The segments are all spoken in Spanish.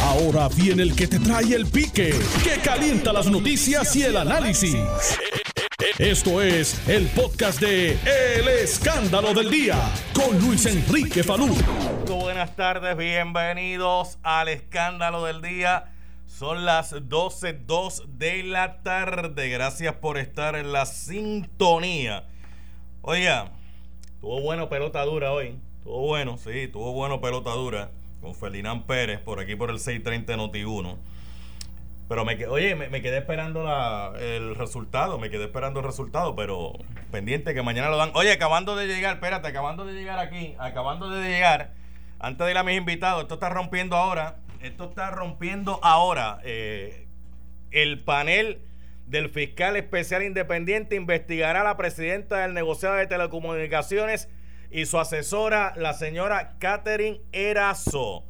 Ahora viene el que te trae el pique, que calienta las noticias y el análisis. Esto es el podcast de El Escándalo del Día con Luis Enrique Falú. Buenas tardes, bienvenidos al Escándalo del Día. Son las 12.02 de la tarde. Gracias por estar en la sintonía. Oiga, tuvo bueno pelota dura hoy. Tuvo bueno, sí, tuvo bueno pelota dura con Felinán Pérez por aquí por el 630 Noti 1. Pero me oye, me, quedé esperando el resultado, me quedé esperando el resultado, pero pendiente que mañana lo dan. Oye, acabando de llegar, espérate, acabando de llegar aquí, acabando de llegar, antes de ir a mis invitados, esto está rompiendo ahora, esto está rompiendo ahora eh, el panel del fiscal especial independiente investigará a la presidenta del negociado de telecomunicaciones y su asesora, la señora Catherine Erazo.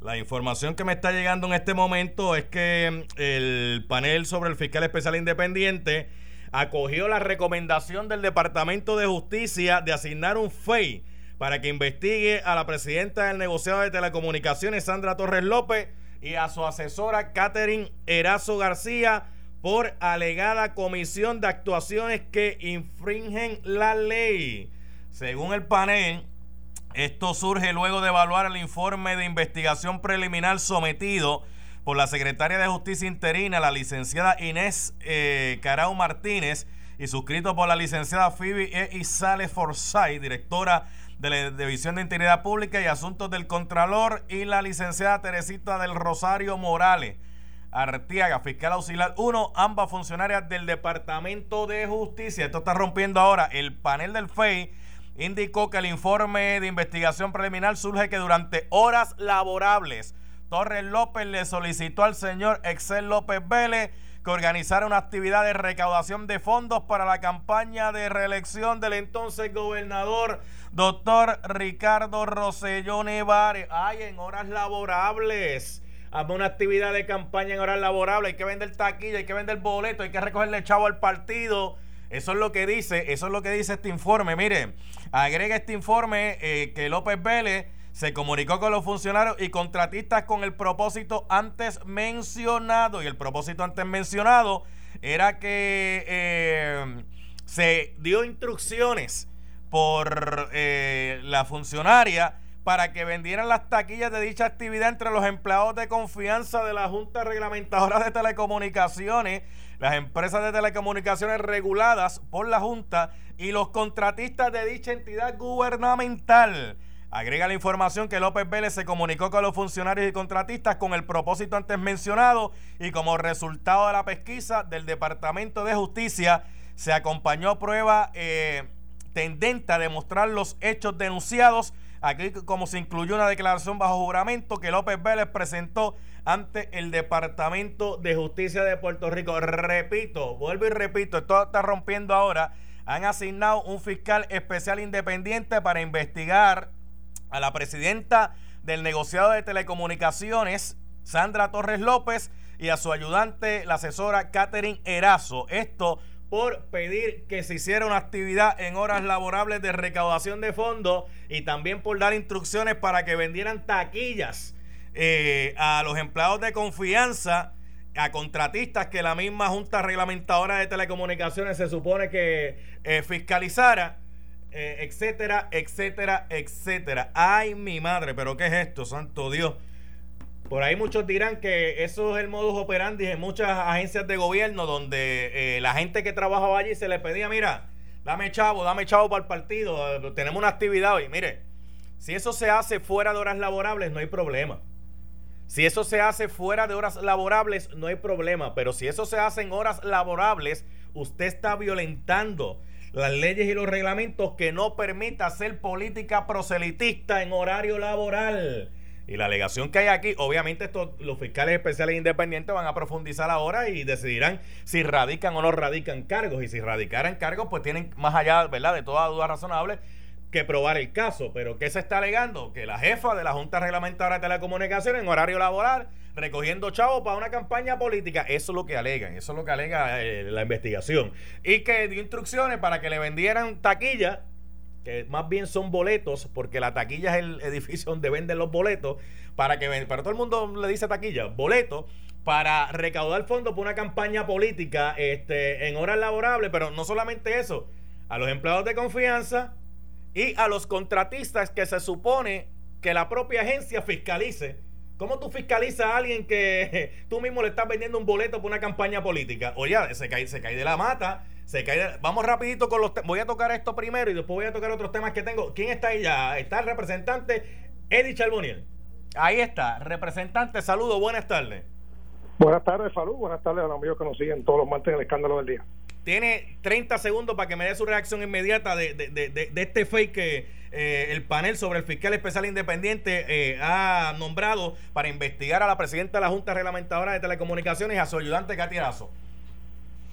La información que me está llegando en este momento es que mm, el panel sobre el fiscal especial independiente acogió la recomendación del Departamento de Justicia de asignar un FEI para que investigue a la presidenta del negociado de telecomunicaciones, Sandra Torres López, y a su asesora, Catherine Erazo García, por alegada comisión de actuaciones que infringen la ley. Según el panel, esto surge luego de evaluar el informe de investigación preliminar sometido por la secretaria de Justicia interina, la licenciada Inés eh, Carau Martínez, y suscrito por la licenciada Phoebe E. Isales Forsyth, directora de la División de Integridad Pública y Asuntos del Contralor, y la licenciada Teresita del Rosario Morales Artiaga, fiscal auxiliar 1, ambas funcionarias del Departamento de Justicia. Esto está rompiendo ahora. El panel del FEI indicó que el informe de investigación preliminar surge que durante horas laborables, Torres López le solicitó al señor Excel López Vélez que organizara una actividad de recaudación de fondos para la campaña de reelección del entonces gobernador, doctor Ricardo Rosselló Nevares. Ay, en horas laborables hazme una actividad de campaña en horas laborables, hay que vender taquilla, hay que vender boleto, hay que recogerle chavo al partido. Eso es lo que dice, eso es lo que dice este informe. Mire, agrega este informe eh, que López Vélez se comunicó con los funcionarios y contratistas con el propósito antes mencionado. Y el propósito antes mencionado era que eh, se dio instrucciones por eh, la funcionaria para que vendieran las taquillas de dicha actividad entre los empleados de confianza de la Junta Reglamentadora de Telecomunicaciones, las empresas de telecomunicaciones reguladas por la Junta y los contratistas de dicha entidad gubernamental. Agrega la información que López Vélez se comunicó con los funcionarios y contratistas con el propósito antes mencionado y como resultado de la pesquisa del Departamento de Justicia se acompañó prueba eh, tendente a demostrar los hechos denunciados Aquí como se incluyó una declaración bajo juramento que López Vélez presentó ante el Departamento de Justicia de Puerto Rico. Repito, vuelvo y repito, esto está rompiendo ahora. Han asignado un fiscal especial independiente para investigar a la presidenta del negociado de telecomunicaciones, Sandra Torres López, y a su ayudante, la asesora Catherine Erazo. Esto por pedir que se hiciera una actividad en horas laborables de recaudación de fondos y también por dar instrucciones para que vendieran taquillas eh, a los empleados de confianza, a contratistas que la misma Junta Reglamentadora de Telecomunicaciones se supone que eh, fiscalizara, eh, etcétera, etcétera, etcétera. Ay, mi madre, pero ¿qué es esto, santo Dios? Por ahí muchos dirán que eso es el modus operandi en muchas agencias de gobierno donde eh, la gente que trabajaba allí se le pedía, mira, dame chavo, dame chavo para el partido, tenemos una actividad hoy. Mire, si eso se hace fuera de horas laborables, no hay problema. Si eso se hace fuera de horas laborables, no hay problema. Pero si eso se hace en horas laborables, usted está violentando las leyes y los reglamentos que no permita hacer política proselitista en horario laboral. Y la alegación que hay aquí, obviamente estos, los fiscales especiales independientes van a profundizar ahora y decidirán si radican o no radican cargos. Y si radicaran cargos, pues tienen más allá, ¿verdad?, de toda duda razonable que probar el caso. Pero ¿qué se está alegando? Que la jefa de la Junta Reglamentadora de Telecomunicaciones en horario laboral, recogiendo chavos para una campaña política. Eso es lo que alegan, eso es lo que alega eh, la investigación. Y que dio instrucciones para que le vendieran taquilla más bien son boletos, porque la taquilla es el edificio donde venden los boletos, para que para todo el mundo le dice taquilla, boletos, para recaudar fondos por una campaña política este, en horas laborables, pero no solamente eso, a los empleados de confianza y a los contratistas que se supone que la propia agencia fiscalice. ¿Cómo tú fiscalizas a alguien que tú mismo le estás vendiendo un boleto por una campaña política? Oye, se cae, se cae de la mata se cae. Vamos rapidito con los Voy a tocar esto primero y después voy a tocar otros temas que tengo. ¿Quién está ahí ya? Está el representante Eddie Charboniel. Ahí está, representante, saludo, buenas tardes. Buenas tardes, salud, buenas tardes a los amigos que nos siguen todos los martes en el escándalo del día. Tiene 30 segundos para que me dé su reacción inmediata de, de, de, de este fake que eh, el panel sobre el fiscal especial independiente eh, ha nombrado para investigar a la presidenta de la Junta Reglamentadora de Telecomunicaciones y a su ayudante Katy.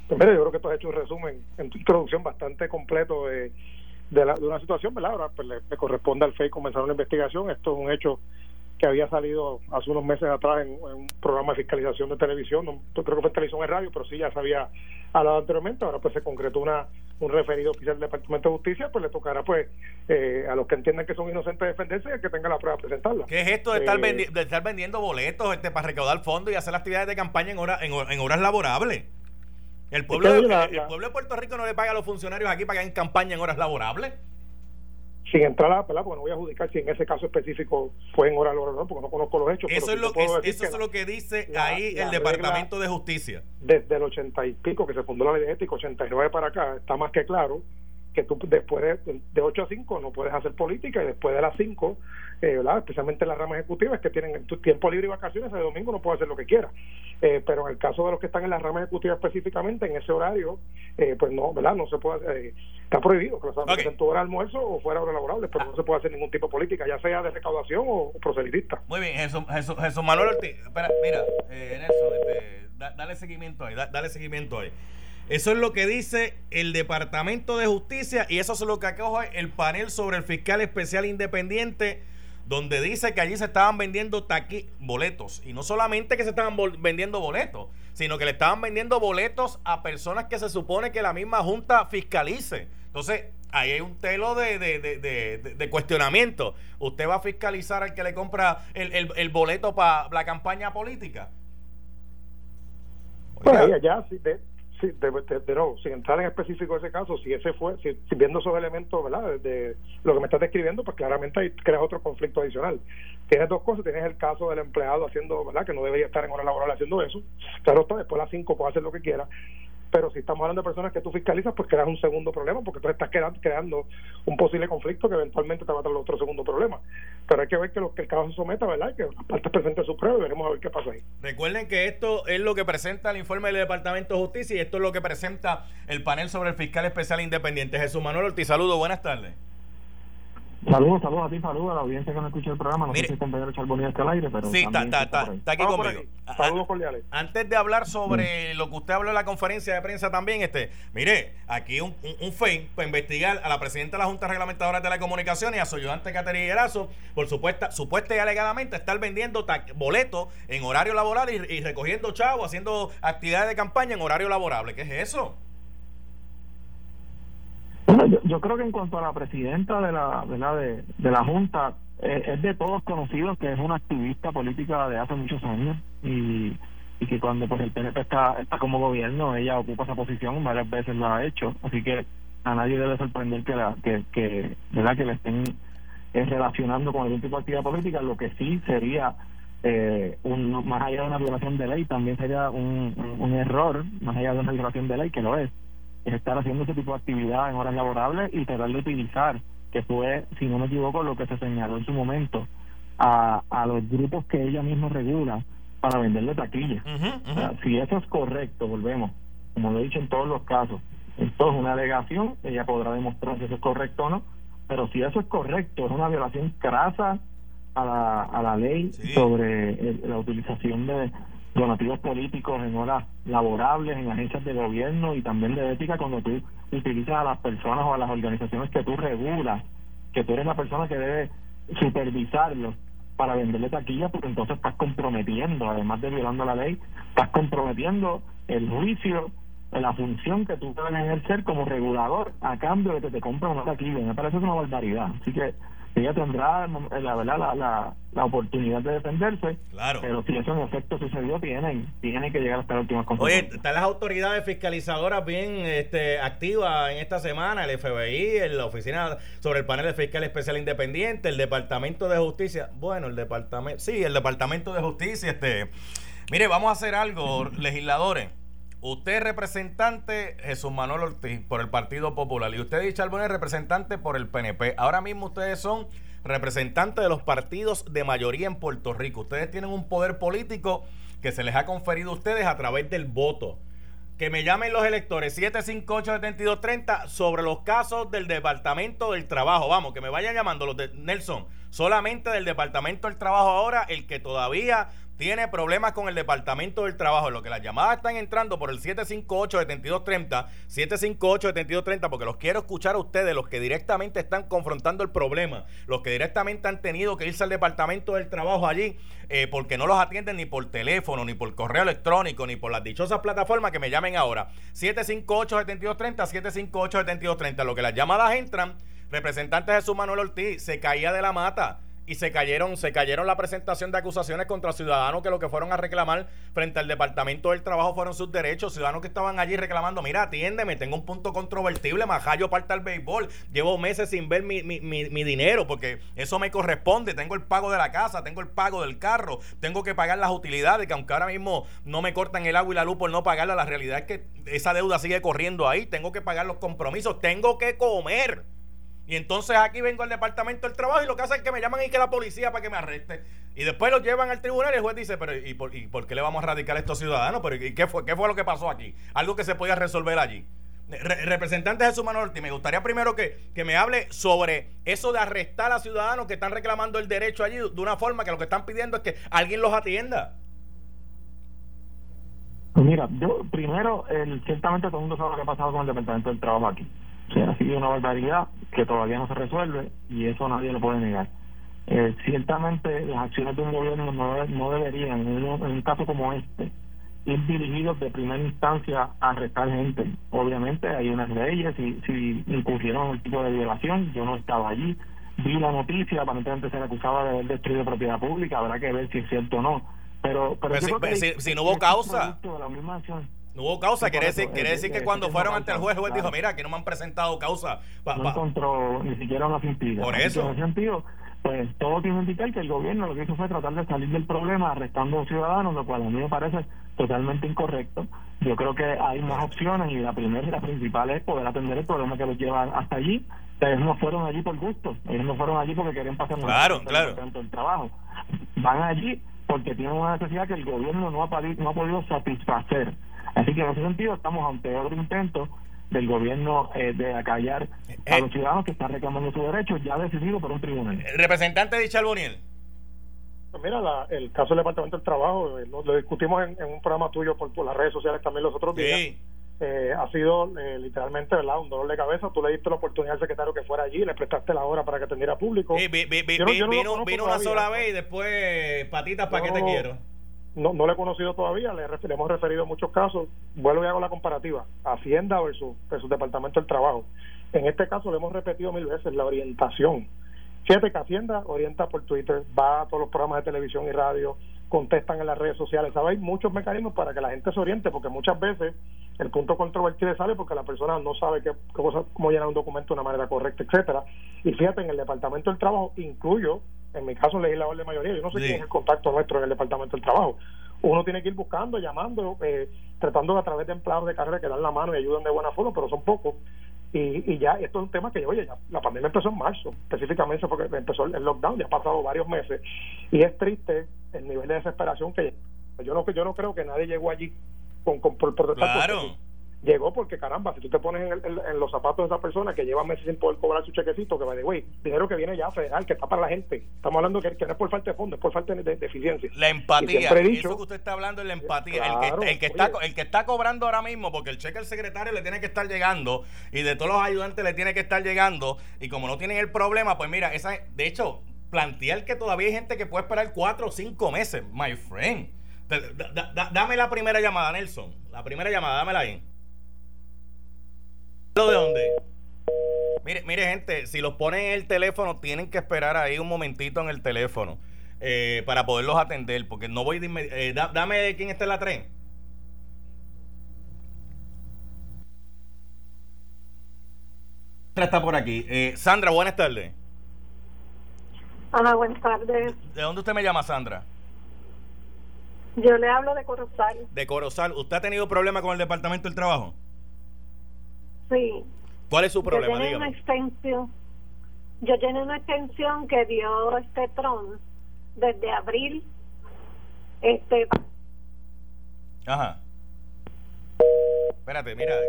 Pues mire, yo creo que tú has hecho un resumen en tu introducción bastante completo de, de, la, de una situación, ¿verdad? Ahora pues, le, corresponde al FEI comenzar una investigación. Esto es un hecho que había salido hace unos meses atrás en, un programa de fiscalización de televisión, no, creo que fue televisión en radio, pero sí ya se había hablado anteriormente, ahora pues se concretó una un referido oficial del Departamento de Justicia, pues le tocará pues eh, a los que entiendan que son inocentes defenderse y que tenga la prueba presentarla. ¿Qué es esto de, estar, eh, de estar vendiendo boletos este para recaudar fondos y hacer actividades de campaña en, hora, en horas laborables? El pueblo, de, el, pueblo de Puerto Rico no le paga a los funcionarios aquí para que hagan campaña en horas laborables. Sin entrar a la porque no voy a adjudicar si en ese caso específico fue en horas laborables, porque no conozco los hechos. Eso, es, lo, que eso es lo que dice ahí el Departamento de Justicia. Desde el ochenta y pico que se fundó la ley de ética, 89 para acá, está más que claro que tú después de, de 8 a 5 no puedes hacer política y después de las 5 eh, especialmente las ramas ejecutivas que tienen tu tiempo libre y vacaciones, el domingo no puede hacer lo que quiera. Eh, pero en el caso de los que están en las ramas ejecutivas específicamente, en ese horario, eh, pues no, ¿verdad? No se puede, está prohibido que los okay. en tu hora de almuerzo o fuera hora laborable, pero no se puede hacer ningún tipo de política, ya sea de recaudación o, proselitista. Muy bien, Jesús, Jesús, Manuel Ortiz, espera, mira, en eso, este, dale seguimiento ahí, dale seguimiento ahí. Eso es lo que dice el Departamento de Justicia y eso es lo que acoge el panel sobre el fiscal especial independiente donde dice que allí se estaban vendiendo taqui boletos. Y no solamente que se estaban vendiendo boletos, sino que le estaban vendiendo boletos a personas que se supone que la misma Junta fiscalice. Entonces, ahí hay un telo de, de, cuestionamiento. ¿Usted va a fiscalizar al que le compra el, boleto para la campaña política? Pues ya, sí, Sí, de, de, sin entrar en específico ese caso, si ese fue, si, viendo esos elementos, ¿verdad? De, lo que me estás describiendo, pues claramente ahí creas otro conflicto adicional. Tienes dos cosas, tienes el caso del empleado haciendo, ¿verdad? Que no debería estar en hora laboral haciendo eso. Claro está, después las 5 puede hacer lo que quiera pero si estamos hablando de personas que tú fiscalizas, pues creas un segundo problema, porque tú estás creando, un posible conflicto que eventualmente te va a traer otro segundo problema. Pero hay que ver que, lo, que el caso se someta, ¿verdad? Que las partes presenten su prueba y veremos a ver qué pasa ahí. Recuerden que esto es lo que presenta el informe del Departamento de Justicia y esto es lo que presenta el panel sobre el fiscal especial independiente. Jesús Manuel Ortiz, saludos, buenas tardes. Saludos, saludos a ti, saludos a la audiencia que no escucha el programa. No sé si el compañero Charbonía está al aire, pero. Sí, está, está, está, aquí conmigo. Saludos cordiales. Antes de hablar sobre lo que usted habló en la conferencia de prensa también, este, mire, aquí un, un, un para investigar a la presidenta de la Junta Reglamentadora de Telecomunicaciones y a su ayudante Caterina Erazo por supuesta, supuesta y alegadamente estar vendiendo boletos en horario laboral y, y recogiendo chavos, haciendo actividades de campaña en horario laborable. ¿Qué es eso? Yo, creo que en cuanto a la presidenta de la, de, de, la Junta, eh, es de todos conocidos que es una activista política de hace muchos años y, y que cuando pues el PNP está, está como gobierno, ella ocupa esa posición, varias veces lo ha hecho, así que a nadie debe sorprender que, la, que, que, ¿verdad? que le estén eh, relacionando con algún tipo de actividad política, lo que sí sería eh, un, más allá de una violación de ley, también sería un, un error, más allá de una violación de ley, que lo es, es estar haciendo ese tipo de actividad en horas laborables y tratar de utilizar, que fue, si no me equivoco, lo que se señaló en su momento, a, a los grupos que ella misma regula para venderle taquillas. si eso es correcto, volvemos, como lo he dicho en todos los casos, esto es una alegación, ella podrá demostrar si eso es correcto o no, pero si eso es correcto, es una violación crasa a la, a la ley sobre la utilización de, donativos políticos en horas laborables, en agencias de gobierno y también de ética cuando tú utilizas a las personas o a las organizaciones que tú regulas, que tú eres la persona que debe supervisarlos para venderle taquilla, porque entonces estás comprometiendo, además de violando la ley, estás comprometiendo el juicio la función que tú debes ejercer como regulador a cambio de que te compre una taquilla. Me parece una barbaridad. Así que ella tendrá eh, la verdad la, la, la, oportunidad de defenderse claro. pero si eso en efecto sucedió tienen tienen que llegar hasta las últimas consecuencias oye están las autoridades fiscalizadoras bien este activas en esta semana el FBI la oficina sobre el panel de fiscal especial independiente el departamento de justicia. Bueno el departamento sí el departamento de justicia este. Mire vamos a hacer algo legisladores Usted es representante Jesús Manuel Ortiz por el Partido Popular y usted, Charbon, es representante por el PNP. Ahora mismo ustedes son representantes de los partidos de mayoría en Puerto Rico. Ustedes tienen un poder político que se les ha conferido a ustedes a través del voto. Que me llamen los electores 758-7230 sobre los casos del Departamento del Trabajo. Vamos, que me vayan llamando los de Nelson. Solamente del Departamento del Trabajo ahora, el que todavía tiene problemas con el Departamento del Trabajo, lo que las llamadas están entrando por el 758-7230, 758-7230, porque los quiero escuchar a ustedes, los que directamente están confrontando el problema, los que directamente han tenido que irse al Departamento del Trabajo allí, eh, porque no los atienden ni por teléfono, ni por correo electrónico, ni por las dichosas plataformas, que me llamen ahora. 758-7230, 758-7230, lo que las llamadas entran, representante Jesús Manuel Ortiz, se caía de la mata y se cayeron, se cayeron la presentación de acusaciones contra ciudadanos que lo que fueron a reclamar frente al Departamento del Trabajo fueron sus derechos, ciudadanos que estaban allí reclamando, mira, atiéndeme, tengo un punto controvertible, majayo parte al béisbol, llevo meses sin ver mi, mi, mi, dinero porque eso me corresponde, tengo el pago de la casa, tengo el pago del carro, tengo que pagar las utilidades, que aunque ahora mismo no me cortan el agua y la luz por no pagarla, la realidad es que esa deuda sigue corriendo ahí, tengo que pagar los compromisos, tengo que comer. Y entonces aquí vengo al departamento del trabajo y lo que hacen es que me llaman y que la policía para que me arreste. Y después lo llevan al tribunal y el juez dice, pero ¿y por, qué le vamos a radicar a estos ciudadanos? ¿Pero ¿y qué fue, qué fue lo que pasó aquí? Algo que se podía resolver allí. representante Jesús Manuel me gustaría primero que, que, me hable sobre eso de arrestar a ciudadanos que están reclamando el derecho allí de una forma que lo que están pidiendo es que alguien los atienda. Pues mira, yo primero, ciertamente todo el mundo sabe lo que ha pasado con el Departamento del Trabajo aquí. O sea, ha sido una barbaridad que todavía no se resuelve y eso nadie lo puede negar. Eh, ciertamente las acciones de un gobierno no, no deberían, en un, caso como este, ir dirigidos de primera instancia a arrestar gente. Obviamente hay unas leyes, si, si incurrieron en el tipo de violación, yo no estaba allí, vi la noticia, aparentemente se le acusaba de haber destruido propiedad pública, habrá que ver si es cierto o no. Pero, pero, si, no hubo causa. No hubo causa, quiere decir, quiere decir que cuando fueron ante el juez, el juez dijo, mira, que no me han presentado causa. no encontró ni siquiera una sentido. Por eso. En ese sentido, pues todo tiene que indicar que el gobierno lo que hizo fue tratar de salir del problema arrestando a los ciudadanos, lo cual a mí me parece totalmente incorrecto. Yo creo que hay más opciones y la primera y la principal es poder atender el problema que los lleva hasta allí. Ellos no fueron allí por gusto, ellos no fueron allí porque querían pasar claro, claro. el trabajo. Van allí porque tienen una necesidad que el gobierno no ha, no ha podido satisfacer. Así que en ese sentido estamos ante otro intento del gobierno eh, de acallar a eh, los ciudadanos que están reclamando sus derechos ya decidido por un tribunal. representante de Charboniel. Pues mira, el caso del Departamento del Trabajo, eh, lo, discutimos en, un programa tuyo por, las redes sociales también los otros días. ha sido literalmente verdad un dolor de cabeza. Tú le diste la oportunidad al secretario que fuera allí, le prestaste la hora para que atendiera público. vino, una sola vez y después patitas para que te quiero no, no lo he conocido todavía, le, hemos referido muchos casos. Vuelvo y hago la comparativa: Hacienda versus, Departamento del Trabajo. En este caso, le hemos repetido mil veces la orientación. Fíjate que Hacienda orienta por Twitter, va a todos los programas de televisión y radio, contestan en las redes sociales. ¿Sabes? Hay muchos mecanismos para que la gente se oriente, porque muchas veces el punto controvertido sale porque la persona no sabe qué, cómo llenar un documento de una manera correcta, etcétera. Y fíjate, en el Departamento del Trabajo incluyo en mi caso, legislador de mayoría, yo no sé quién es el contacto nuestro en el Departamento del Trabajo. Uno tiene que ir buscando, llamando, eh, tratando a través de empleados de carrera que dan la mano y ayudan de buena forma, pero son pocos. Y, y ya esto es un tema que, oye, ya, la pandemia empezó en marzo, específicamente porque empezó el lockdown, ya ha pasado varios meses, y es triste el nivel de desesperación que yo no, yo no creo que nadie llegó allí con, con por, por claro llegó porque caramba, si tú te pones en, los zapatos de esa persona que lleva meses sin poder cobrar su chequecito, que va de güey, dinero que viene ya federal, que está para la gente. Estamos hablando que, que no es por falta de fondos, es por falta de, eficiencia. La empatía, eso que usted está hablando es la empatía. el, que, el, que está, el que está cobrando ahora mismo, porque el cheque al secretario le tiene que estar llegando y de todos los ayudantes le tiene que estar llegando, y como no tienen el problema, pues mira, esa de hecho, plantear que todavía hay gente que puede esperar cuatro o cinco meses, my friend. dame la primera llamada, Nelson. La primera llamada, dámela ahí. ¿Lo de dónde? Mire, mire, gente, si los ponen en el teléfono, tienen que esperar ahí un momentito en el teléfono eh, para poderlos atender, porque no voy de inmediato. Eh, dame quién está en la tren. está por aquí. Eh, Sandra, buenas tardes. Hola, buenas tardes. ¿De dónde usted me llama, Sandra? Yo le hablo de Corozal. De Corozal. ¿Usted ha tenido problemas con el Departamento del Trabajo? Sí. ¿Cuál es su problema? Yo llené una extensión. Yo llené una extensión que dio este Trump desde abril. Este. Ajá. Espérate, mira.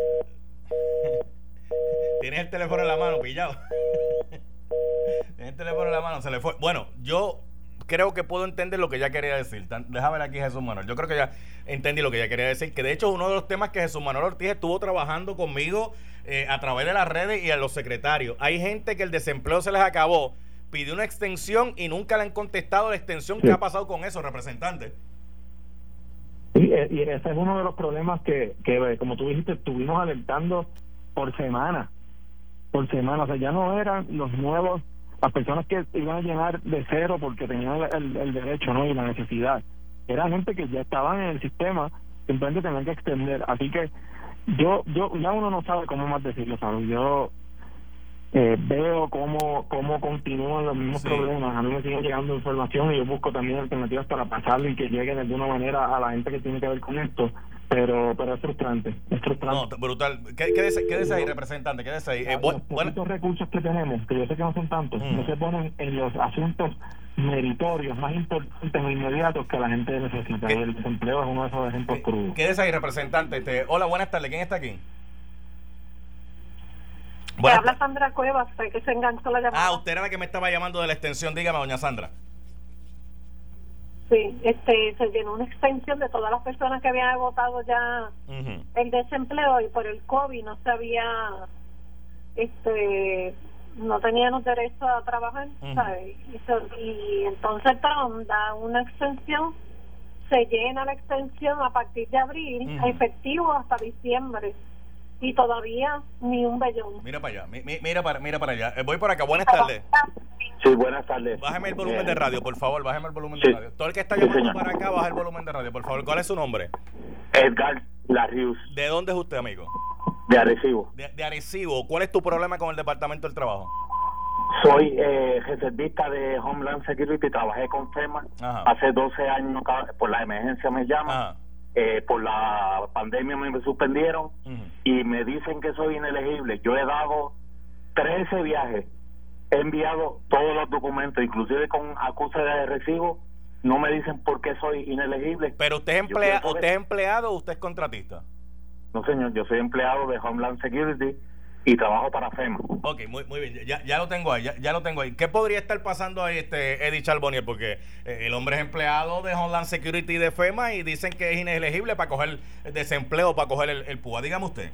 Tienes el teléfono en la mano, pillado. Tienes el teléfono en la mano, se le fue. Bueno, yo creo que puedo entender lo que ella quería decir. Déjame ver aquí Jesús Manuel. Yo creo que ya entendí lo que ella quería decir. Que de hecho es uno de los temas que Jesús Manuel Ortiz estuvo trabajando conmigo eh, a través de las redes y a los secretarios. Hay gente que el desempleo se les acabó, pidió una extensión y nunca le han contestado la extensión. ¿Qué ha pasado con eso, representante? Y, eh, y ese es uno de los problemas que, que, como tú dijiste, estuvimos alertando por semana, por semana, o sea, ya no eran los nuevos, las personas que iban a llenar de cero porque tenían el, derecho ¿no? y la necesidad, era gente que ya estaban en el sistema, simplemente tenían que extender, así que yo, yo, ya uno no sabe cómo más decirlo, ¿sabes? Yo eh, veo cómo, cómo continúan los mismos problemas. A mí me sigue llegando información y yo busco también alternativas para pasarlo y que llegue de alguna manera a la gente que tiene que ver con esto pero pero es frustrante, es frustrante. No, brutal. Quédese, ahí, representante, quédese ahí. Eh, los recursos que tenemos, que yo sé que no son tantos, no mm. se ponen en los asuntos meritorios más importantes e inmediatos que la gente necesita. Y el desempleo es uno de esos ejemplos crudos. Quédese ahí, representante. Este, hola, buenas tardes. ¿Quién está aquí? Buenas habla Sandra Cuevas, que se enganchó la llamada. Ah, usted era la que me estaba llamando de la extensión. Dígame, doña Sandra. Sí, este, se llenó una extensión de todas las personas que habían agotado ya el desempleo y por el COVID no se había, este, no tenían los derechos a trabajar, Y, entonces Trump da una extensión, se llena la extensión a partir de abril, efectivo hasta diciembre y todavía ni un bellón. Mira para allá, mira para, mira para allá. Eh, voy por acá, buenas tardes. Sí, buenas tardes. Bájeme el volumen de radio, por favor, bájeme el volumen de radio. Todo el que está llamando para acá, baja el volumen de radio, por favor. ¿Cuál es su nombre? Edgar Larrius. ¿De dónde es usted, amigo? De Arecibo. De, Arecibo. ¿Cuál es tu problema con el Departamento del Trabajo? Soy eh, reservista de Homeland Security, trabajé con FEMA hace 12 años, por la emergencia me llama eh, por la pandemia me suspendieron y me dicen que soy inelegible. Yo he dado 13 viajes, he enviado todos los documentos, inclusive con acusa de recibo, no me dicen por qué soy inelegible. Pero usted emplea usted es empleado o usted es contratista? No, señor, yo soy empleado de Homeland Security y trabajo para FEMA. Ok, muy, muy bien, ya, ya lo tengo ahí, ya, lo tengo ahí. ¿Qué podría estar pasando ahí, este Eddie Charbonnier? Porque eh, el hombre es empleado de Homeland Security de FEMA y dicen que es inelegible para coger desempleo, para coger el, el PUA. Dígame usted.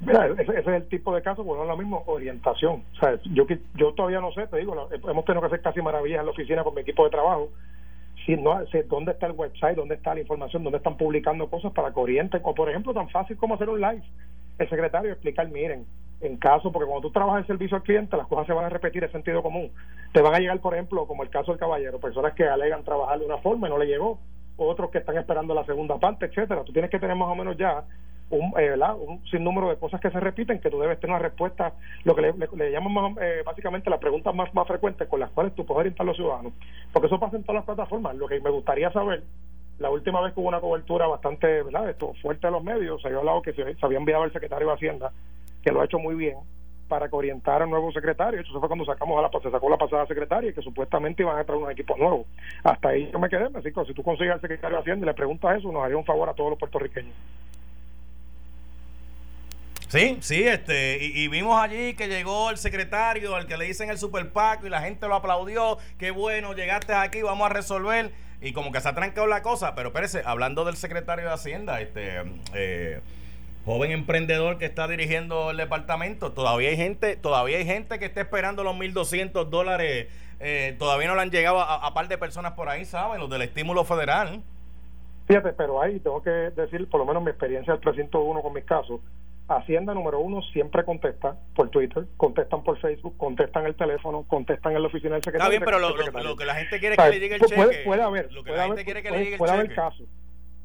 Mira, ese, es el tipo de caso, bueno, es la misma orientación. O sea, yo, yo todavía no sé, te digo, hemos tenido que hacer casi maravillas en la oficina con mi equipo de trabajo. Si no sé dónde está el website, dónde está la información, dónde están publicando cosas para que orienten, o por ejemplo, tan fácil como hacer un live el secretario explicar, miren, en caso, porque cuando tú trabajas en servicio al cliente, las cosas se van a repetir en sentido común. Te van a llegar, por ejemplo, como el caso del caballero, personas que alegan trabajar de una forma y no le llegó, otros que están esperando la segunda parte, etcétera. Tú tienes que tener más o menos ya un, eh, un sinnúmero de cosas que se repiten, que tú debes tener una respuesta, lo que le, le, llaman eh, básicamente las preguntas más, más frecuentes con las cuales tú puedes orientar a los ciudadanos. Porque eso pasa en todas las plataformas. Lo que me gustaría saber la última vez que hubo una cobertura bastante ¿verdad? Esto, fuerte de los medios, se había hablado que se, había enviado al secretario de Hacienda, que lo ha hecho muy bien, para que orientara al nuevo secretario. Eso fue cuando sacamos a la, se sacó la pasada secretaria, que supuestamente iban a traer un equipo nuevo. Hasta ahí yo me quedé, así que si tú consigues al secretario de Hacienda y le preguntas eso, nos haría un favor a todos los puertorriqueños. Sí, sí, este, y, vimos allí que llegó el secretario, al que le dicen el super PAC, y la gente lo aplaudió, qué bueno, llegaste aquí, vamos a resolver y como que se ha trancado la cosa, pero espérese, hablando del secretario de Hacienda, este eh, joven emprendedor que está dirigiendo el departamento, todavía hay gente, todavía hay gente que está esperando los 1.200 dólares, eh, todavía no le han llegado a, par de personas por ahí, ¿saben? Los del estímulo federal. Fíjate, pero ahí tengo que decir, por lo menos mi experiencia del 301 con mis casos, Hacienda, número uno, siempre contesta por Twitter, contestan por Facebook, contestan el teléfono, contestan en la oficina del secretario. Está bien, pero lo, que la gente quiere es que le llegue el cheque. Puede, haber, lo que la gente quiere que le llegue el puede haber casos.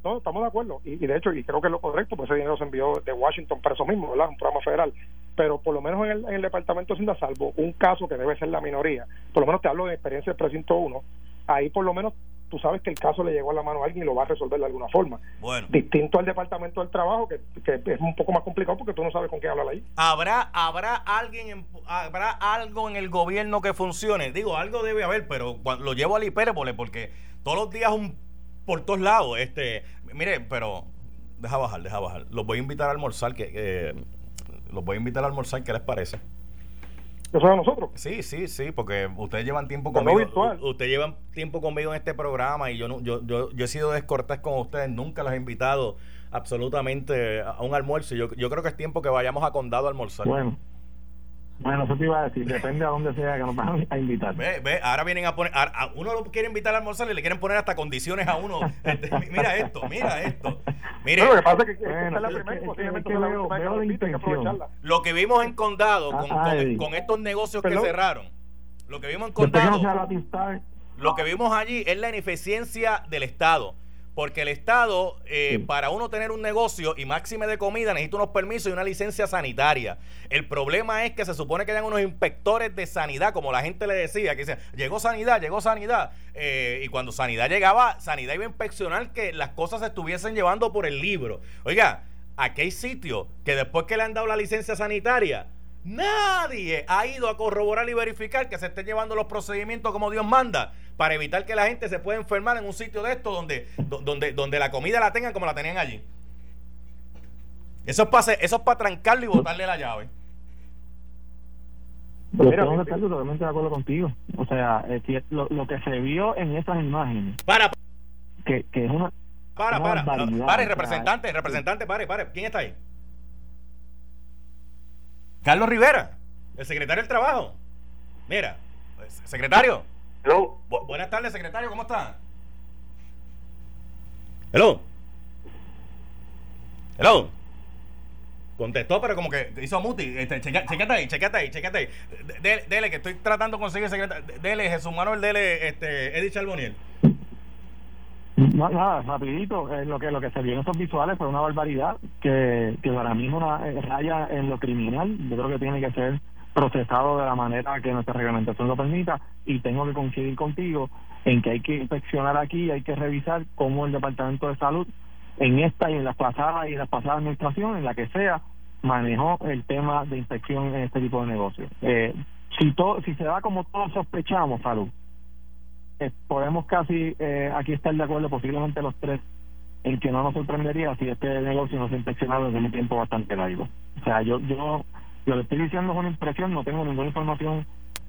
No, estamos de acuerdo. Y, de hecho, y creo que es lo correcto, pues ese dinero se envió de Washington para eso mismo, ¿verdad? Un programa federal. Pero por lo menos en el, en el Departamento de Hacienda, salvo un caso que debe ser la minoría, por lo menos te hablo de experiencia del precinto 1, ahí por lo menos tú sabes que el caso le llegó a la mano a alguien y lo va a resolver de alguna forma. Bueno. Distinto al Departamento del Trabajo, que, es un poco más complicado porque tú no sabes con qué hablar ahí. ¿Habrá, habrá, alguien ¿Habrá algo en el gobierno que funcione? Digo, algo debe haber, pero lo llevo al hipérbole porque todos los días un por todos lados. Este, mire, pero deja bajar, deja bajar. Los voy a invitar a almorzar, que los voy a invitar a almorzar, ¿qué les parece? ¿Eso a nosotros? Sí, sí, sí, porque ustedes llevan tiempo conmigo. Ustedes llevan tiempo conmigo en este programa y yo, no, yo, yo, yo he sido descortés con ustedes, nunca los he invitado absolutamente a un almuerzo. Yo, yo creo que es tiempo que vayamos a Condado a almorzar. Bueno. Bueno, eso te iba a decir, depende a dónde sea que nos van a invitar. Ve, ve, ahora vienen a poner, a, uno lo quiere invitar a almorzar y le quieren poner hasta condiciones a uno. Este, mira esto, mira esto. Mire, lo que pasa es que, bueno, la primera que Lo que vimos en Condado con, con, con estos negocios que cerraron, lo que vimos en Condado, lo que vimos allí es la ineficiencia del Estado porque el Estado, eh, para uno tener un negocio y máxime de comida, necesita unos permisos y una licencia sanitaria. El problema es que se supone que hayan unos inspectores de sanidad, como la gente le decía, que decía, llegó sanidad, llegó sanidad. Eh, y cuando sanidad llegaba, sanidad iba a inspeccionar que las cosas se estuviesen llevando por el libro. Oiga, aquí hay sitios que después que le han dado la licencia sanitaria, Nadie ha ido a corroborar y verificar que se estén llevando los procedimientos como Dios manda para evitar que la gente se pueda enfermar en un sitio de esto donde, donde, donde la comida la tengan como la tenían allí. Eso es para, eso es para trancarlo y botarle la llave. Pero Mira, estoy totalmente de acuerdo contigo. O sea, lo, lo, que se vio en esas imágenes. Para. Que, que es una. Para, para. pare, representante, representante, pare, pare. ¿Quién está ahí? Carlos Rivera, el secretario del Trabajo. Mira, pues, secretario. Hello. buenas tardes, secretario, ¿cómo está? Hello. Hello. Contestó, pero como que hizo muti. Este, chequete ahí, chequete ahí, chequete ahí. Dele, que estoy tratando de conseguir secretario. Dele, Jesús Manuel, dele, este, Edith Charboniel. No, nada, rapidito, eh, lo que lo que se vio en esos visuales fue una barbaridad que, que para mí una eh, raya en lo criminal, yo creo que tiene que ser procesado de la manera que nuestra reglamentación lo permita y tengo que coincidir contigo en que hay que inspeccionar aquí, hay que revisar cómo el Departamento de Salud en esta y en las pasadas y en las pasadas administraciones, en la que sea, manejó el tema de inspección en este tipo de negocios. Eh, si, todo, si se da como todos sospechamos, Salud, eh, podemos casi eh, aquí estar de acuerdo, posiblemente los tres, en que no nos sorprendería si este negocio no se inspeccionado desde un tiempo bastante largo. O sea, yo, yo lo que estoy diciendo es una impresión, no tengo ninguna información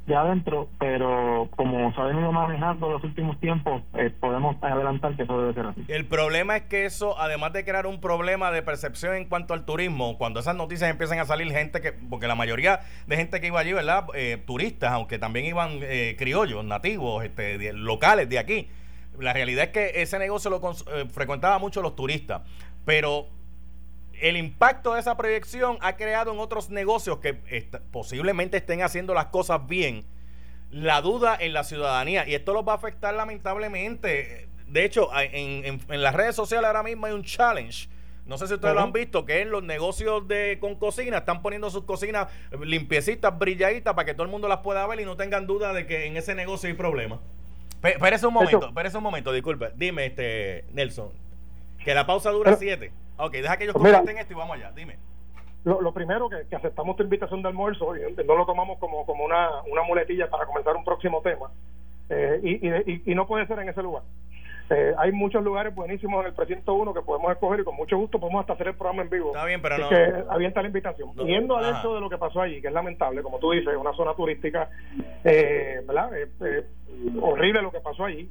de adentro, pero como se ha venido manejando los últimos tiempos, eh, podemos adelantar que eso debe ser así. El problema es que eso, además de crear un problema de percepción en cuanto al turismo, cuando esas noticias empiezan a salir gente que, porque la mayoría de gente que iba allí, ¿verdad? Eh, turistas, aunque también iban eh, criollos, nativos, este, locales de aquí. La realidad es que ese negocio lo frecuentaba mucho los turistas, pero el impacto de esa proyección ha creado en otros negocios que posiblemente estén haciendo las cosas bien la duda en la ciudadanía y esto los va a afectar lamentablemente. De hecho, en, las redes sociales ahora mismo hay un challenge. No sé si ustedes lo han visto, que en los negocios de con cocina están poniendo sus cocinas limpiecitas, brilladitas, para que todo el mundo las pueda ver y no tengan duda de que en ese negocio hay problemas. Espérese un momento, espérese un momento, disculpe. Dime, este Nelson, que la pausa dura siete. Ok, deja que ellos pues comenten esto y vamos allá. Dime. Lo, primero, que, aceptamos tu invitación de almuerzo, y no lo tomamos como, como una, una muletilla para comenzar un próximo tema. Eh, y, y, no puede ser en ese lugar. Eh, hay muchos lugares buenísimos en el precinto 1 que podemos escoger y con mucho gusto podemos hasta hacer el programa en vivo. Está bien, pero no. Que avienta la invitación. No, Yendo adentro de lo que pasó allí, que es lamentable, como tú dices, una zona turística, eh, ¿verdad? Eh, horrible lo que pasó allí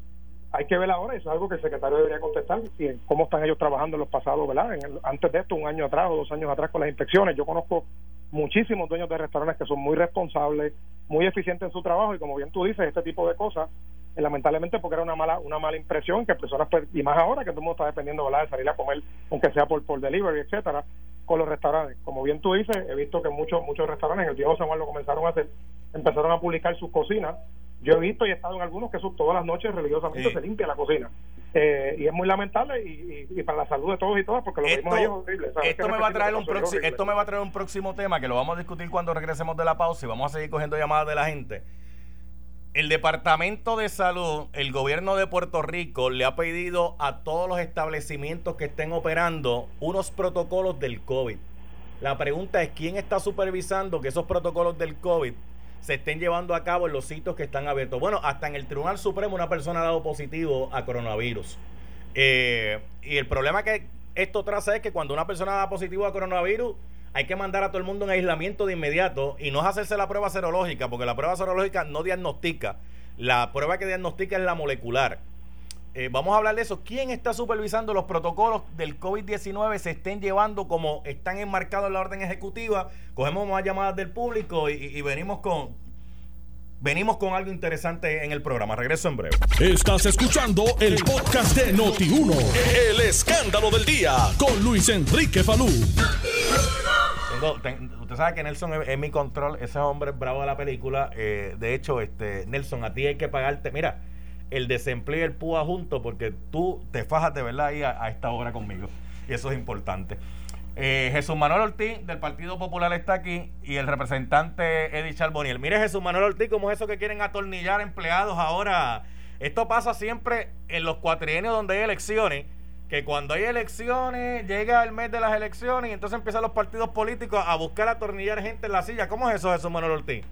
hay que ver ahora, eso es algo que el secretario debería contestar, si, cómo están ellos trabajando en los pasados, ¿verdad? antes de esto, un año atrás o dos años atrás con las inspecciones. Yo conozco muchísimos dueños de restaurantes que son muy responsables, muy eficientes en su trabajo y como bien tú dices, este tipo de cosas, eh, lamentablemente porque era una mala una mala impresión que personas, pues, y más ahora que todo el mundo está dependiendo ¿verdad? de salir a comer, aunque sea por, por delivery, etcétera, con los restaurantes. Como bien tú dices, he visto que muchos muchos restaurantes en el viejo San Juan lo comenzaron a hacer, empezaron a publicar sus cocinas. Yo he visto y he estado en algunos que son todas las noches religiosamente se limpia la cocina. Eh, y es muy lamentable y, para la salud de todos y todas porque lo vimos ahí es horrible. Esto me, va a traer un esto me va a traer un próximo tema que lo vamos a discutir cuando regresemos de la pausa y vamos a seguir cogiendo llamadas de la gente el Departamento de Salud, el gobierno de Puerto Rico, le ha pedido a todos los establecimientos que estén operando unos protocolos del COVID. La pregunta es, ¿quién está supervisando que esos protocolos del COVID se estén llevando a cabo en los sitios que están abiertos? Bueno, hasta en el Tribunal Supremo una persona ha dado positivo a coronavirus. Eh, y el problema que esto traza es que cuando una persona da positivo a coronavirus, hay que mandar a todo el mundo en aislamiento de inmediato y no es hacerse la prueba serológica, porque la prueba serológica no diagnostica. La prueba que diagnostica es la molecular. Eh, vamos a hablar de eso. ¿Quién está supervisando los protocolos del COVID-19 se estén llevando como están enmarcados en la orden ejecutiva? Cogemos más llamadas del público y, venimos con, venimos con algo interesante en el programa. Regreso en breve. Estás escuchando el podcast de Noti1. El escándalo del día con Luis Enrique Falú usted sabe que Nelson es, mi control, ese hombre es bravo de la película. Eh, de hecho, este Nelson, a ti hay que pagarte, mira, el desempleo y el PUA juntos porque tú te fajas de verdad ahí a, esta obra conmigo. Y eso es importante. Eh, Jesús Manuel Ortiz del Partido Popular está aquí y el representante Eddie Charboniel. Mire Jesús Manuel Ortiz, ¿cómo es eso que quieren atornillar empleados ahora? Esto pasa siempre en los cuatrienios donde hay elecciones que cuando hay elecciones, llega el mes de las elecciones y entonces empiezan los partidos políticos a buscar atornillar gente en la silla. ¿Cómo es eso, Jesús Manuel Ortiz?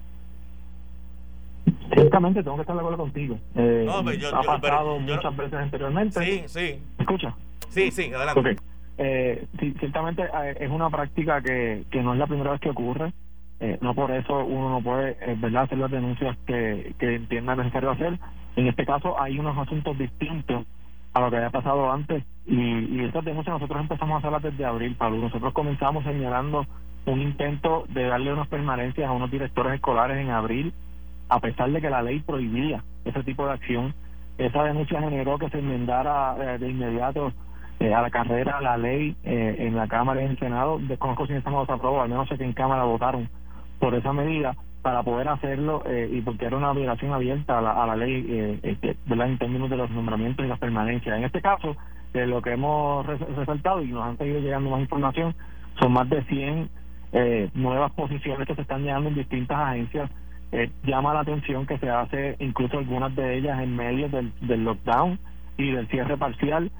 Ciertamente tengo que estar de acuerdo contigo. Eh, no, pero yo, ha pasado muchas veces anteriormente. Sí, sí. escucha? Sí, sí, adelante. Eh, ciertamente eh, es una práctica que, que no es la primera vez que ocurre. Eh, no por eso uno no puede verdad hacer las denuncias que, que entienda necesario hacer. En este caso hay unos asuntos distintos a lo que había pasado antes. Y, y estas denuncias nosotros empezamos a hacerlas desde abril, Pablo. Nosotros comenzamos señalando un intento de darle unas permanencias a unos directores escolares en abril, a pesar de que la ley prohibía ese tipo de acción. Esa denuncia generó que se enmendara eh, de inmediato eh, a la carrera la ley eh, en la Cámara y en el Senado. Desconozco si en Senado se al menos sé que en Cámara votaron por esa medida para poder hacerlo eh, y porque era una violación abierta a la, a la ley este, en términos de los nombramientos y las permanencias. En este caso, de lo que hemos resaltado y nos han seguido llegando más información, son más de 100 eh, nuevas posiciones que se están llegando en distintas agencias. Eh, llama la atención que se hace incluso algunas de ellas en medio del, del lockdown y del cierre parcial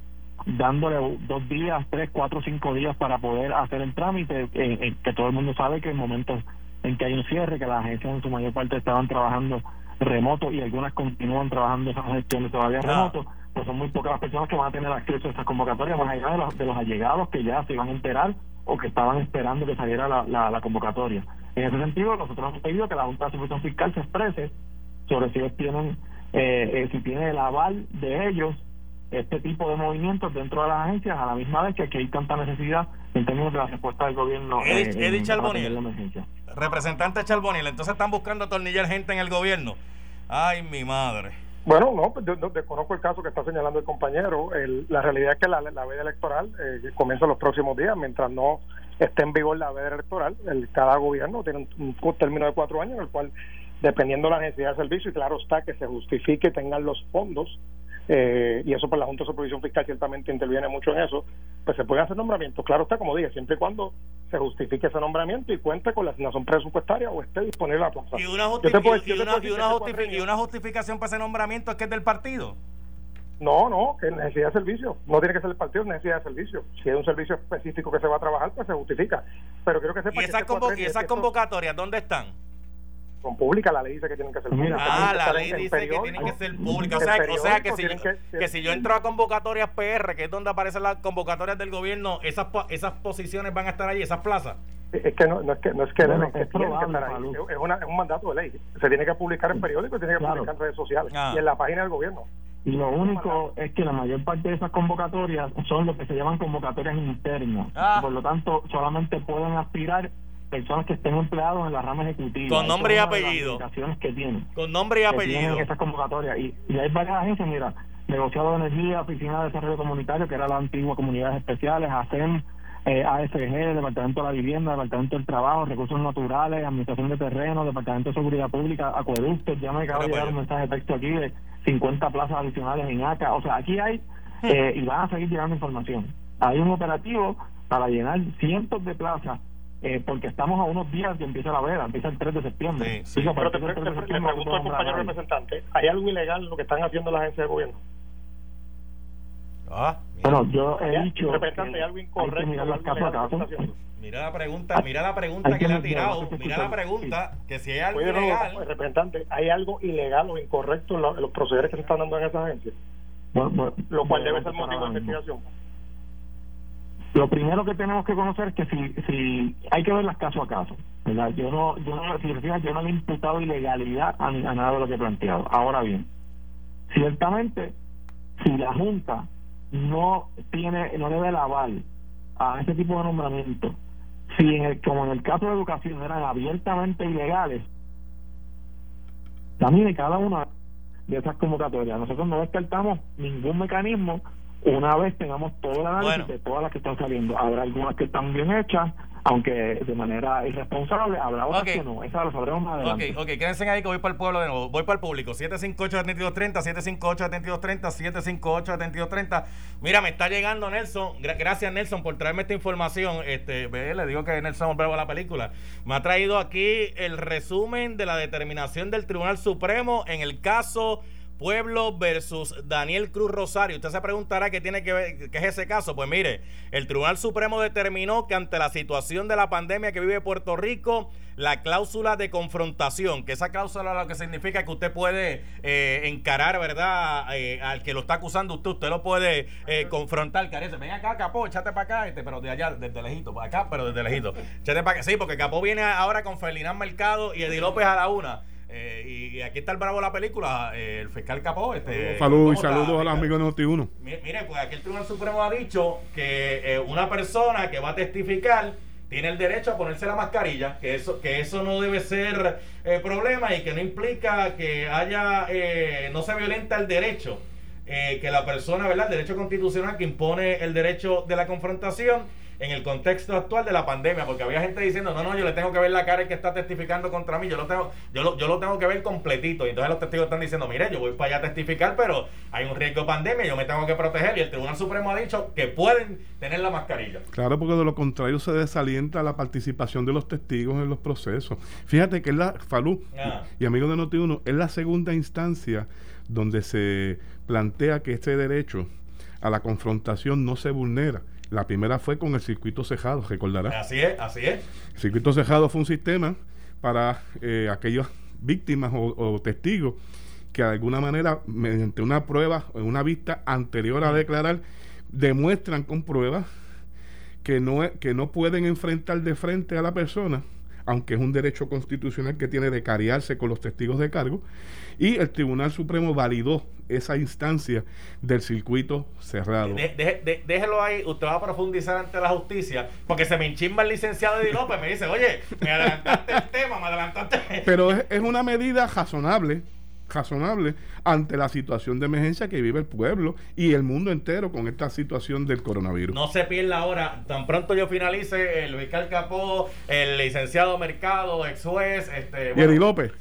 dándole dos días, tres, cuatro, cinco días para poder hacer el trámite, que todo el mundo sabe que en momentos en que hay un cierre, que las agencias en su mayor parte estaban trabajando remoto y algunas continúan trabajando esas gestiones todavía remoto, pues son muy pocas las personas que van a tener acceso a estas convocatorias, más allá de los, de los allegados que ya se iban a enterar o que estaban esperando que saliera la, la, convocatoria. En ese sentido, nosotros hemos pedido que la Junta de Supervisión Fiscal se exprese sobre si ellos tienen, eh, eh, si tiene el aval de ellos este tipo de movimientos dentro de las agencias, a la misma vez que aquí hay tanta necesidad en términos de la respuesta del gobierno. Eh, dicho representante Charboniel, entonces están buscando atornillar gente en el gobierno. Ay, mi madre. Bueno, no, pues yo, desconozco el caso que está señalando el compañero. la realidad es que la, la veda electoral eh, comienza los próximos días, mientras no esté en vigor la veda electoral. El, cada gobierno tiene un, un, término de cuatro años en el cual, dependiendo de la necesidad de servicio, y claro está que se justifique, tengan los fondos eh, y eso por la Junta de Supervisión Fiscal ciertamente interviene mucho en eso, pues se puede hacer nombramientos. Claro está, como dije, siempre y cuando se justifique ese nombramiento y cuente con la asignación presupuestaria o esté disponible la plaza. ¿Y una, justificación para ese nombramiento es que es del partido? No, no, que necesidad de servicio. No tiene que ser el partido, necesidad de servicio. Si hay un servicio específico que se va a trabajar, pues se justifica. Pero quiero que sepa ¿Y esas, ¿y esas convocatorias dónde están? son públicas, la ley dice que tienen que ser públicas. Ah, la ley dice que tienen que ser públicas. O sea, o sea que, si yo, que, si yo entro a convocatorias PR, que es donde aparecen las convocatorias del gobierno, esas esas posiciones van a estar ahí, esas plazas. Es que no, no es que no es que, no, es, que estar ahí. Es, una, es, un mandato de ley. Se tiene que publicar en periódicos, se tiene que publicar en redes sociales ah. y en la página del gobierno. Y lo único es que la mayor parte de esas convocatorias son lo que se llaman convocatorias internas. Ah. Por lo tanto, solamente pueden aspirar personas que estén empleados en la rama ejecutiva. Con nombre y apellido. que tienen. Con nombre y apellido. Esas convocatorias. Y, y hay varias agencias, mira, negociado de energía, oficina de desarrollo comunitario, que era la antigua comunidades especiales, ASEM, eh, AFG, Departamento de la Vivienda, Departamento del Trabajo, Recursos Naturales, Administración de Terreno, Departamento de Seguridad Pública, Acueductos. Ya me acaba de llegar un mensaje de texto aquí de 50 plazas adicionales en ACA. O sea, aquí hay, hmm. eh, y van a seguir llegando información. Hay un operativo para llenar cientos de plazas eh, porque estamos a unos días de empieza la veda, empieza el 3 de septiembre. Sí, Pero te, pregunto al compañero representante, ¿hay algo ilegal lo que están haciendo las agencias de gobierno? Ah, bueno, yo he dicho representante, hay algo incorrecto. Mira la pregunta, mira la pregunta que, le ha tirado, mira la pregunta, que si hay algo ilegal. representante, ¿hay algo ilegal o incorrecto en, los procederes que se están dando en esa agencia? lo cual debe ser motivo de investigación. Lo primero que tenemos que conocer es que si, si hay que verlas caso a caso, ¿verdad? Yo no, yo no, si yo no le he imputado ilegalidad a, a nada de lo que he planteado. Ahora bien, ciertamente, si la Junta no tiene, no debe el aval a ese tipo de nombramiento, si en el, como en el caso de educación eran abiertamente ilegales, también cada una de esas convocatorias, nosotros no despertamos ningún mecanismo una vez tengamos todo el análisis de todas las que están saliendo. Habrá algunas que están bien hechas, aunque de manera irresponsable, habrá otras que no. Esa lo sabremos más adelante. Ok, ok, quédense ahí que voy para el pueblo de nuevo. Voy para el público. 758-7230, 758-7230, 758-7230. Mira, me está llegando Nelson. gracias, Nelson, por traerme esta información. Este, ve, le digo que Nelson a la película. Me ha traído aquí el resumen de la determinación del Tribunal Supremo en el caso Pueblo versus Daniel Cruz Rosario. Usted se preguntará qué tiene que ver, qué es ese caso. Pues mire, el Tribunal Supremo determinó que ante la situación de la pandemia que vive Puerto Rico, la cláusula de confrontación, que esa cláusula lo que significa que usted puede eh, encarar, ¿verdad?, eh, al que lo está acusando usted, usted lo puede eh, confrontar, carece. Ven acá, Capó, échate para acá, este, pero de allá, desde lejito, para acá, pero desde lejito. Échate para acá. Sí, porque Capó viene ahora con Felinán Mercado y Eddie López a la una. Eh, y, aquí está el bravo de la película, eh, el fiscal Capó. Este, Saludos y saludos a los amigos de Noti1. Mire, pues aquí el Tribunal Supremo ha dicho que eh, una persona que va a testificar tiene el derecho a ponerse la mascarilla, que eso, que eso no debe ser problema y que no implica que haya, no se violenta el derecho, que la persona, ¿verdad? El derecho constitucional que impone el derecho de la confrontación en el contexto actual de la pandemia, porque había gente diciendo, no, no, yo le tengo que ver la cara el que está testificando contra mí, yo lo tengo, yo lo, yo lo tengo que ver completito. Y entonces los testigos están diciendo, mire, yo voy para allá a testificar, pero hay un riesgo de pandemia, yo me tengo que proteger. Y el Tribunal Supremo ha dicho que pueden tener la mascarilla. Claro, porque de lo contrario se desalienta la participación de los testigos en los procesos. Fíjate que es la Falú ah. y amigos de Noti1, es la segunda instancia donde se plantea que este derecho a la confrontación no se vulnera. La primera fue con el circuito cejado, recordarás. Así es, así es. El circuito cejado fue un sistema para eh, aquellas víctimas o, testigos que de alguna manera, mediante una prueba o una vista anterior a declarar, demuestran con pruebas que no, que no pueden enfrentar de frente a la persona, aunque es un derecho constitucional que tiene de cariarse con los testigos de cargo, y el Tribunal Supremo validó esa instancia del circuito cerrado. déjelo ahí, usted va a profundizar ante la justicia, porque se me enchimba el licenciado Eddie López, me dice, oye, me adelantaste el tema, me adelantaste. Pero es, es una medida razonable razonable ante la situación de emergencia que vive el pueblo y el mundo entero con esta situación del coronavirus. No se pierda ahora, tan pronto yo finalice, el fiscal Capó, el licenciado Mercado, ex juez, este, y Edi López.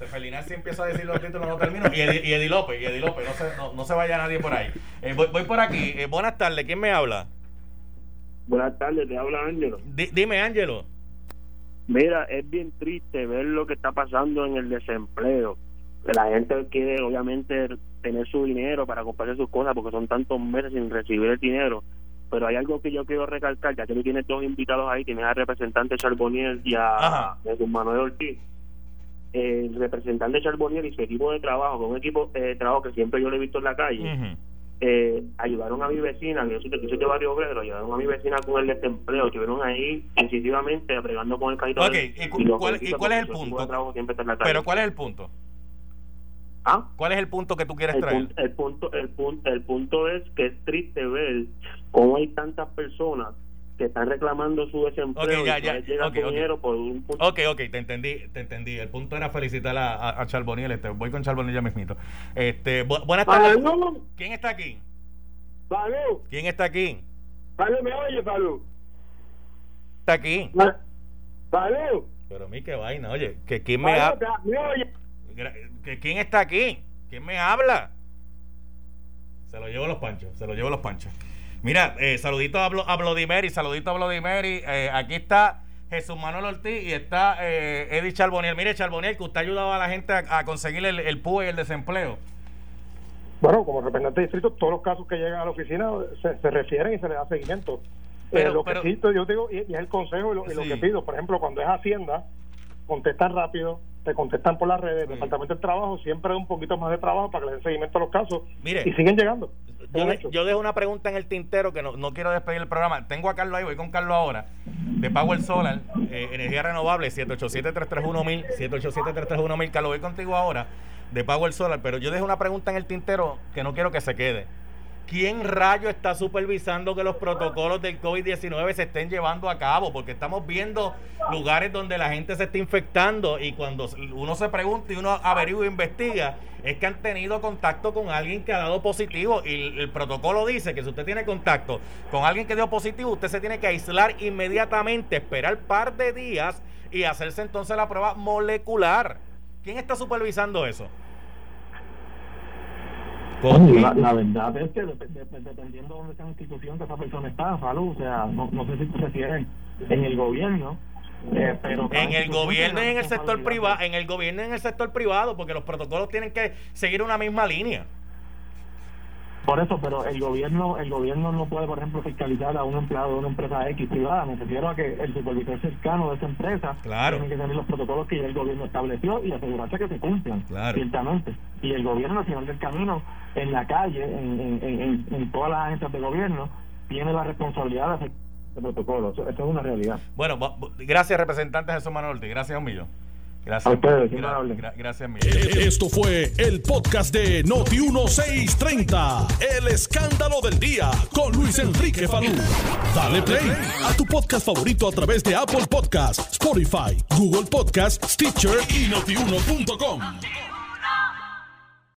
Si empieza a decir los títulos, no termino, y Edi, López, y Edi López, no se, no, se vaya nadie por ahí. Eh, voy, por aquí, eh, buenas tardes, ¿quién me habla? Buenas tardes, te habla Ángelo. dime, Ángelo. Mira, es bien triste ver lo que está pasando en el desempleo la gente quiere obviamente tener su dinero para comprarse sus cosas porque son tantos meses sin recibir el dinero pero hay algo que yo quiero recalcar ya que tú tienes dos invitados ahí tienes al representante Charbonnier y a, Manuel Ortiz el representante Charbonnier y su equipo de trabajo con un equipo de trabajo que siempre yo le he visto en la calle eh, ayudaron a mi vecina, yo soy, de Barrio Obrero, ayudaron a mi vecina con el desempleo, estuvieron ahí incisivamente bregando con el carrito. ¿y, cuál, ¿y cuál es el punto? Pero ¿cuál es el punto? ¿Ah? ¿Cuál es el punto que tú quieres traer? el, punto, el, punto, el punto es que es triste ver cómo hay tantas personas que están reclamando su desempleo okay, ya, ya. Okay, dinero por un punto. Ok, ok, te entendí, te entendí. El punto era felicitar a, a, Charboniel. Este, voy con Charboniel ya mismito. Este, buenas tardes. ¿Quién está aquí? Salud. ¿Quién está aquí? Salud, ¿me oye, Salud? está aquí? Salud. Pero mí qué vaina, oye, que quién me habla. Que quién está aquí? ¿Quién me habla? Se lo llevo a los panchos, se lo llevo a los panchos. Mira, eh, saludito a, Blo, a Blodimeri, saludito a Blodimeri. Eh, aquí está Jesús Manuel Ortiz y está eh, Eddie Charboniel. Mire, Charboniel, que usted ha ayudado a la gente a, conseguir el, el PUE y el desempleo. Bueno, como representante de distrito, todos los casos que llegan a la oficina se, refieren y se le da seguimiento. Pero, lo que sí, yo digo, y, es el consejo y lo, que pido, por ejemplo, cuando es Hacienda, contestan rápido, te contestan por las redes, el Departamento del Trabajo siempre da un poquito más de trabajo para que le den seguimiento a los casos Mire, y siguen llegando. Yo, dejo una pregunta en el tintero que no, no, quiero despedir el programa. Tengo a Carlos ahí, voy con Carlos ahora, de Power Solar, eh, energía renovable, 787-331-1000, 787-331-1000. Carlos, voy contigo ahora, de Power Solar, pero yo dejo una pregunta en el tintero que no quiero que se quede. ¿Quién rayo está supervisando que los protocolos del COVID-19 se estén llevando a cabo? Porque estamos viendo lugares donde la gente se está infectando y cuando uno se pregunta y uno averigua e investiga, es que han tenido contacto con alguien que ha dado positivo y el, protocolo dice que si usted tiene contacto con alguien que dio positivo, usted se tiene que aislar inmediatamente, esperar un par de días y hacerse entonces la prueba molecular. ¿Quién está supervisando eso? La, verdad es que dependiendo de dónde sea la institución que esa persona está, salud, o sea, no, no sé si se refieren en el gobierno, eh, pero en el gobierno y en el sector privado, en el gobierno y en el sector privado, porque los protocolos tienen que seguir una misma línea. Por eso, pero el gobierno el gobierno no puede, por ejemplo, fiscalizar a un empleado de una empresa X privada. Me refiero a que el supervisor cercano de esa empresa tiene que tener los protocolos que ya el gobierno estableció y asegurarse que se cumplan, ciertamente. Y el gobierno, al final del camino, en la calle, en, en, en, todas las agencias de gobierno, tiene la responsabilidad de hacer el protocolo. Eso, es una realidad. Bueno, gracias, representante Jesús Manuel Gracias un millón. Gracias. gracias, eh, Esto fue el podcast de Noti1630. El escándalo del día con Luis Enrique Falú. Dale play a tu podcast favorito a través de Apple Podcasts, Spotify, Google Podcasts, Stitcher y notiuno.com.